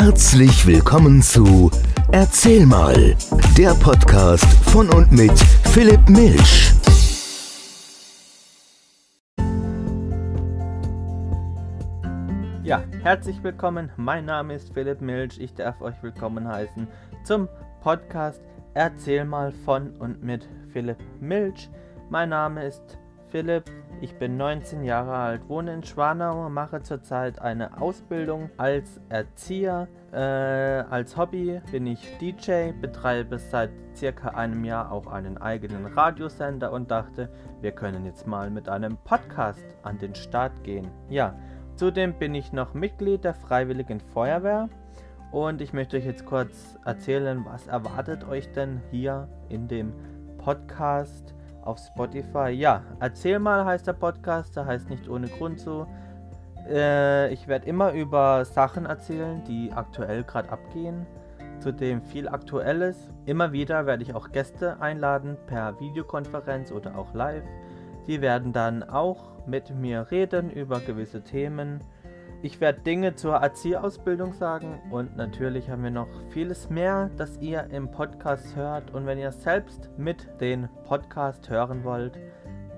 Herzlich willkommen zu Erzähl mal, der Podcast von und mit Philipp Milch. Ja, herzlich willkommen. Mein Name ist Philipp Milch. Ich darf euch willkommen heißen zum Podcast Erzähl mal von und mit Philipp Milch. Mein Name ist Philipp, ich bin 19 Jahre alt, wohne in Schwanau, mache zurzeit eine Ausbildung als Erzieher. Äh, als Hobby bin ich DJ, betreibe seit circa einem Jahr auch einen eigenen Radiosender und dachte, wir können jetzt mal mit einem Podcast an den Start gehen. Ja, Zudem bin ich noch Mitglied der Freiwilligen Feuerwehr und ich möchte euch jetzt kurz erzählen, was erwartet euch denn hier in dem Podcast auf Spotify. Ja, erzähl mal heißt der Podcast, der heißt nicht ohne Grund so. Äh, ich werde immer über Sachen erzählen, die aktuell gerade abgehen. Zudem viel Aktuelles. Immer wieder werde ich auch Gäste einladen per Videokonferenz oder auch live. Die werden dann auch mit mir reden über gewisse Themen. Ich werde Dinge zur Erzieherausbildung sagen und natürlich haben wir noch vieles mehr, das ihr im Podcast hört. Und wenn ihr selbst mit den Podcast hören wollt,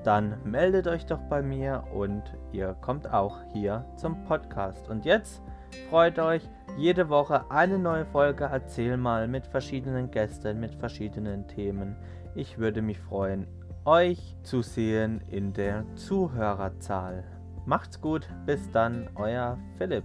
dann meldet euch doch bei mir und ihr kommt auch hier zum Podcast. Und jetzt freut euch jede Woche eine neue Folge Erzähl mal mit verschiedenen Gästen, mit verschiedenen Themen. Ich würde mich freuen euch zu sehen in der Zuhörerzahl. Macht's gut, bis dann, euer Philipp.